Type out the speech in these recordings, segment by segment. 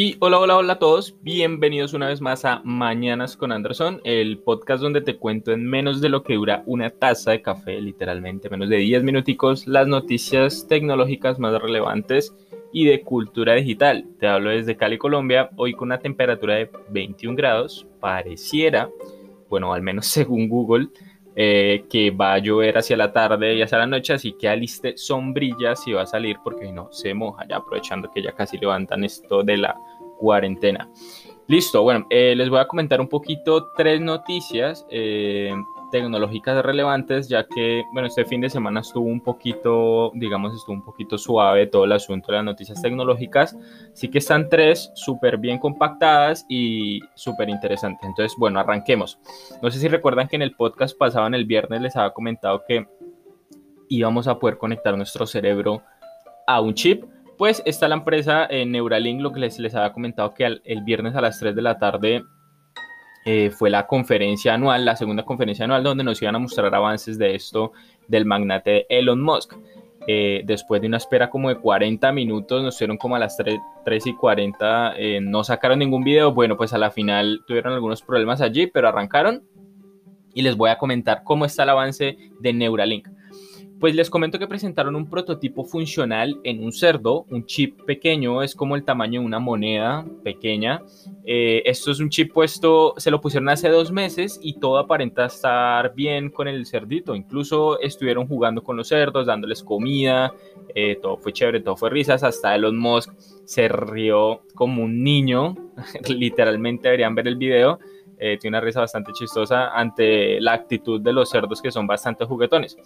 Y hola, hola, hola a todos. Bienvenidos una vez más a Mañanas con Anderson, el podcast donde te cuento en menos de lo que dura una taza de café, literalmente menos de 10 minuticos, las noticias tecnológicas más relevantes y de cultura digital. Te hablo desde Cali, Colombia, hoy con una temperatura de 21 grados. Pareciera, bueno, al menos según Google, eh, que va a llover hacia la tarde y hacia la noche, así que aliste sombrillas y va a salir porque no se moja, ya aprovechando que ya casi levantan esto de la cuarentena. Listo, bueno, eh, les voy a comentar un poquito tres noticias. Eh, tecnológicas relevantes, ya que, bueno, este fin de semana estuvo un poquito, digamos, estuvo un poquito suave todo el asunto de las noticias tecnológicas. Sí que están tres súper bien compactadas y súper interesantes. Entonces, bueno, arranquemos. No sé si recuerdan que en el podcast pasado, en el viernes, les había comentado que íbamos a poder conectar nuestro cerebro a un chip. Pues está la empresa eh, Neuralink, lo que les, les había comentado que el viernes a las 3 de la tarde eh, fue la conferencia anual, la segunda conferencia anual, donde nos iban a mostrar avances de esto del magnate Elon Musk. Eh, después de una espera como de 40 minutos, nos fueron como a las 3, y 40, eh, no sacaron ningún video. Bueno, pues a la final tuvieron algunos problemas allí, pero arrancaron. Y les voy a comentar cómo está el avance de Neuralink. Pues les comento que presentaron un prototipo funcional en un cerdo, un chip pequeño, es como el tamaño de una moneda pequeña. Eh, esto es un chip puesto, se lo pusieron hace dos meses y todo aparenta estar bien con el cerdito. Incluso estuvieron jugando con los cerdos, dándoles comida, eh, todo fue chévere, todo fue risas. Hasta Elon Musk se rió como un niño, literalmente deberían ver el video eh, tiene una risa bastante chistosa ante la actitud de los cerdos que son bastante juguetones.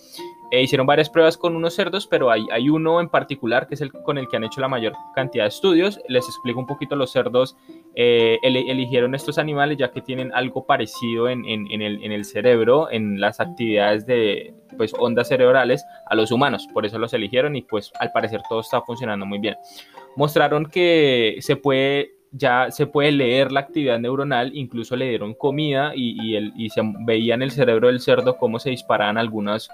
Eh, hicieron varias pruebas con unos cerdos, pero hay, hay uno en particular que es el con el que han hecho la mayor cantidad de estudios. Les explico un poquito, los cerdos eh, eligieron estos animales ya que tienen algo parecido en, en, en, el, en el cerebro, en las actividades de pues, ondas cerebrales a los humanos. Por eso los eligieron y pues al parecer todo está funcionando muy bien. Mostraron que se puede ya se puede leer la actividad neuronal, incluso le dieron comida y, el, y se veía en el cerebro del cerdo cómo se disparaban algunos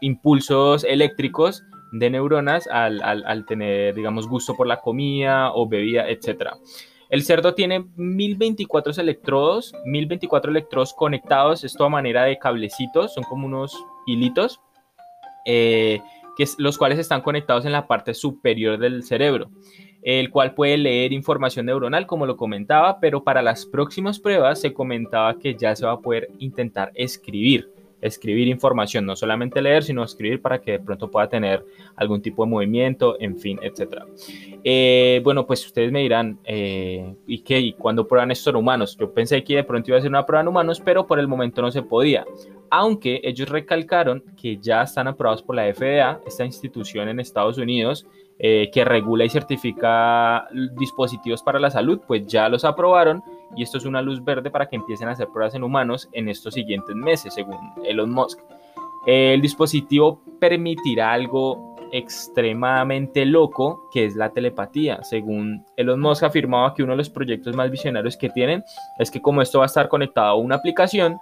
impulsos eléctricos de neuronas al, al, tener, digamos, gusto por la comida o bebida, etc. El cerdo tiene 1024 electrodos, 1024 electrodos conectados, esto a manera de cablecitos, son como unos hilitos, eh, que los cuales están conectados en la parte superior del cerebro el cual puede leer información neuronal, como lo comentaba, pero para las próximas pruebas se comentaba que ya se va a poder intentar escribir, escribir información, no solamente leer, sino escribir para que de pronto pueda tener algún tipo de movimiento, en fin, etc. Eh, bueno, pues ustedes me dirán, eh, ¿y qué? ¿Y cuándo prueban esto en humanos? Yo pensé que de pronto iba a ser una prueba en humanos, pero por el momento no se podía aunque ellos recalcaron que ya están aprobados por la FDA, esta institución en Estados Unidos eh, que regula y certifica dispositivos para la salud, pues ya los aprobaron y esto es una luz verde para que empiecen a hacer pruebas en humanos en estos siguientes meses, según Elon Musk. El dispositivo permitirá algo extremadamente loco, que es la telepatía. Según Elon Musk afirmaba que uno de los proyectos más visionarios que tienen es que como esto va a estar conectado a una aplicación,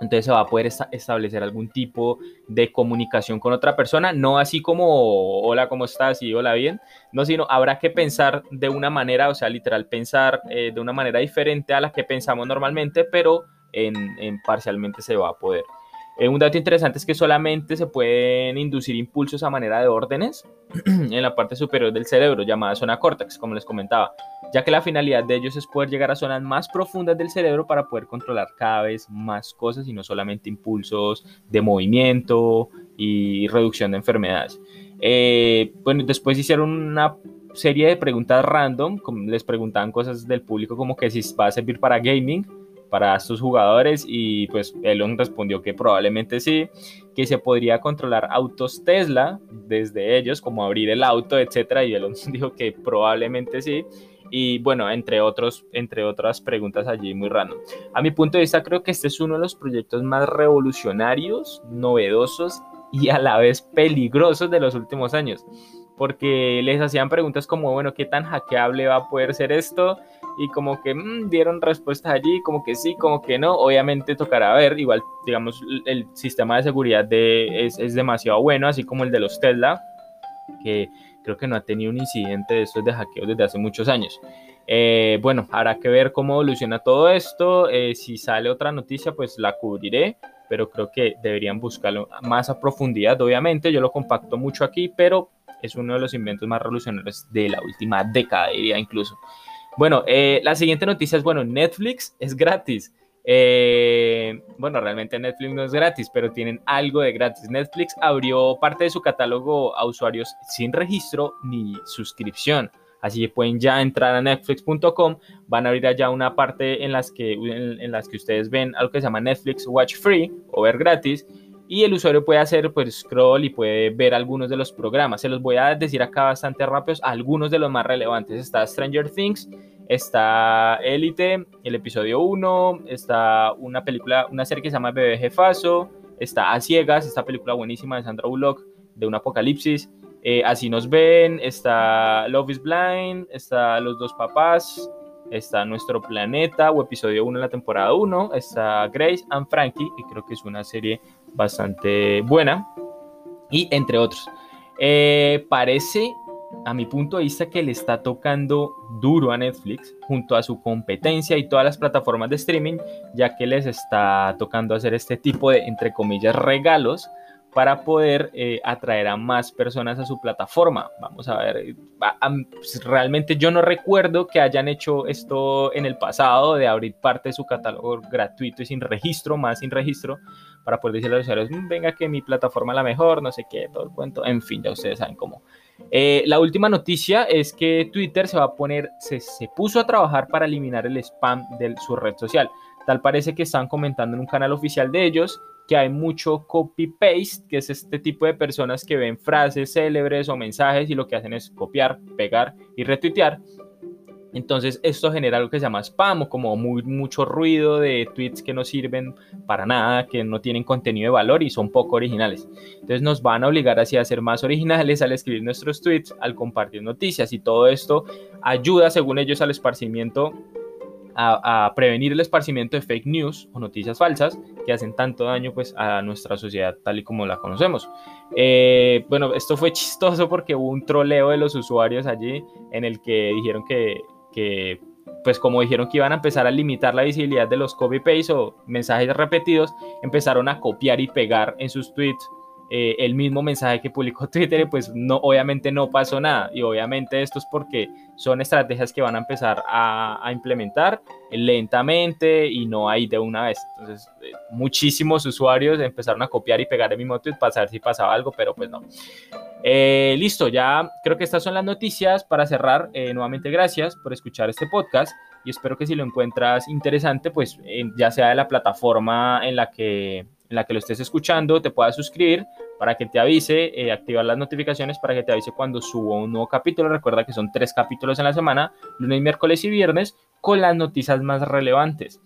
entonces se va a poder establecer algún tipo de comunicación con otra persona, no así como hola, ¿cómo estás? y hola, bien, no, sino habrá que pensar de una manera, o sea, literal, pensar eh, de una manera diferente a la que pensamos normalmente, pero en parcialmente se va a poder. Eh, un dato interesante es que solamente se pueden inducir impulsos a manera de órdenes en la parte superior del cerebro, llamada zona córtex, como les comentaba, ya que la finalidad de ellos es poder llegar a zonas más profundas del cerebro para poder controlar cada vez más cosas y no solamente impulsos de movimiento y reducción de enfermedades. Eh, bueno, después hicieron una serie de preguntas random, les preguntaban cosas del público como que si va a servir para gaming, para estos jugadores y pues Elon respondió que probablemente sí, que se podría controlar autos Tesla desde ellos, como abrir el auto, etcétera, y Elon dijo que probablemente sí. Y bueno, entre, otros, entre otras preguntas allí muy random. A mi punto de vista, creo que este es uno de los proyectos más revolucionarios, novedosos y a la vez peligrosos de los últimos años. Porque les hacían preguntas como, bueno, ¿qué tan hackeable va a poder ser esto? y como que mm, dieron respuestas allí, como que sí, como que no, obviamente tocará ver, igual digamos el sistema de seguridad de, es, es demasiado bueno, así como el de los Tesla, que, creo que no ha tenido un incidente de estos de hackeo desde hace muchos años. Eh, bueno, habrá que ver cómo evoluciona todo esto. Eh, si sale otra noticia, pues la cubriré, pero creo que deberían buscarlo más a profundidad. Obviamente, yo lo compacto mucho aquí, pero es uno de los inventos más revolucionarios de la última década, diría incluso. Bueno, eh, la siguiente noticia es, bueno, Netflix es gratis. Bueno, realmente Netflix no es gratis, pero tienen algo de gratis. Netflix abrió parte de su catálogo a usuarios sin registro ni suscripción. Así que pueden ya entrar a netflix.com, van a abrir allá una parte en las, que, en, las que ustedes ven algo que se llama Netflix Watch Free o ver gratis y el usuario puede hacer pues scroll y puede ver algunos de los programas. Se los voy a decir acá bastante rápidos, algunos de los más relevantes. Está Stranger Things, está Elite, el episodio 1, está una película, una serie que se llama Bebé Jefazo, está A Ciegas, esta película buenísima de Sandra Bullock de un apocalipsis, eh, así nos ven, está Love is Blind, está Los dos papás, está Nuestro Planeta o episodio 1 en la temporada 1, está Grace and Frankie, y creo que es una serie bastante buena, y entre otros. Eh, parece, a mi punto de vista, que le está tocando duro a Netflix junto a su competencia y todas las plataformas de streaming, ya que les está tocando hacer este tipo de, entre comillas, regalos para poder eh, atraer a más personas a su plataforma. Vamos a ver, pues, realmente yo no recuerdo que hayan hecho esto en el pasado, de abrir parte de su catálogo gratuito y sin registro, más sin registro, para poder decirle a los usuarios, mm, venga que mi plataforma es la mejor, no sé qué, todo el cuento, en fin, ya ustedes saben cómo. Eh, la última noticia es que Twitter se va a poner, se, se puso a trabajar para eliminar el spam de su red social. Tal parece que están comentando en un canal oficial de ellos que hay mucho copy-paste, que es este tipo de personas que ven frases célebres o mensajes y lo que hacen es copiar, pegar y retuitear. Entonces esto genera algo que se llama spam o como muy, mucho ruido de tweets que no sirven para nada, que no tienen contenido de valor y son poco originales. Entonces nos van a obligar así a ser más originales al escribir nuestros tweets, al compartir noticias y todo esto ayuda según ellos al esparcimiento a, prevenir el esparcimiento de fake news o noticias falsas que hacen tanto daño pues, a nuestra sociedad tal y como la conocemos. Eh, bueno, esto fue chistoso porque hubo un troleo de los usuarios allí en el que dijeron que, pues como dijeron que iban a empezar a limitar la visibilidad de los copy-paste o mensajes repetidos, empezaron a copiar y pegar en sus tweets eh, el mismo mensaje que publicó Twitter, pues no, obviamente no pasó nada. Y obviamente esto es porque son estrategias que van a empezar a, implementar lentamente y no ahí de una vez. Entonces, eh, muchísimos usuarios empezaron a copiar y pegar el mismo tweet para saber si pasaba algo, pero pues no. Eh, listo, ya creo que estas son las noticias. Para cerrar, nuevamente gracias por escuchar este podcast y espero que si lo encuentras interesante, pues ya sea de la plataforma en la que en la que lo estés escuchando, te puedas suscribir para que te avise, eh, activar las notificaciones para que te avise cuando subo un nuevo capítulo. Recuerda que son tres capítulos en la semana, lunes, miércoles y viernes, con las noticias más relevantes.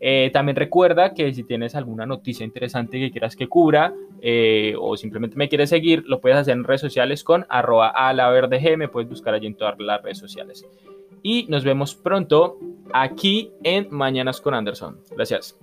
Eh, también recuerda que si tienes alguna noticia interesante que quieras que cubra eh, o simplemente me quieres seguir, lo puedes hacer en redes sociales con arroba a la verde G, me puedes buscar allí en todas las redes sociales. Y nos vemos pronto aquí en Mañanas con Anderson. Gracias.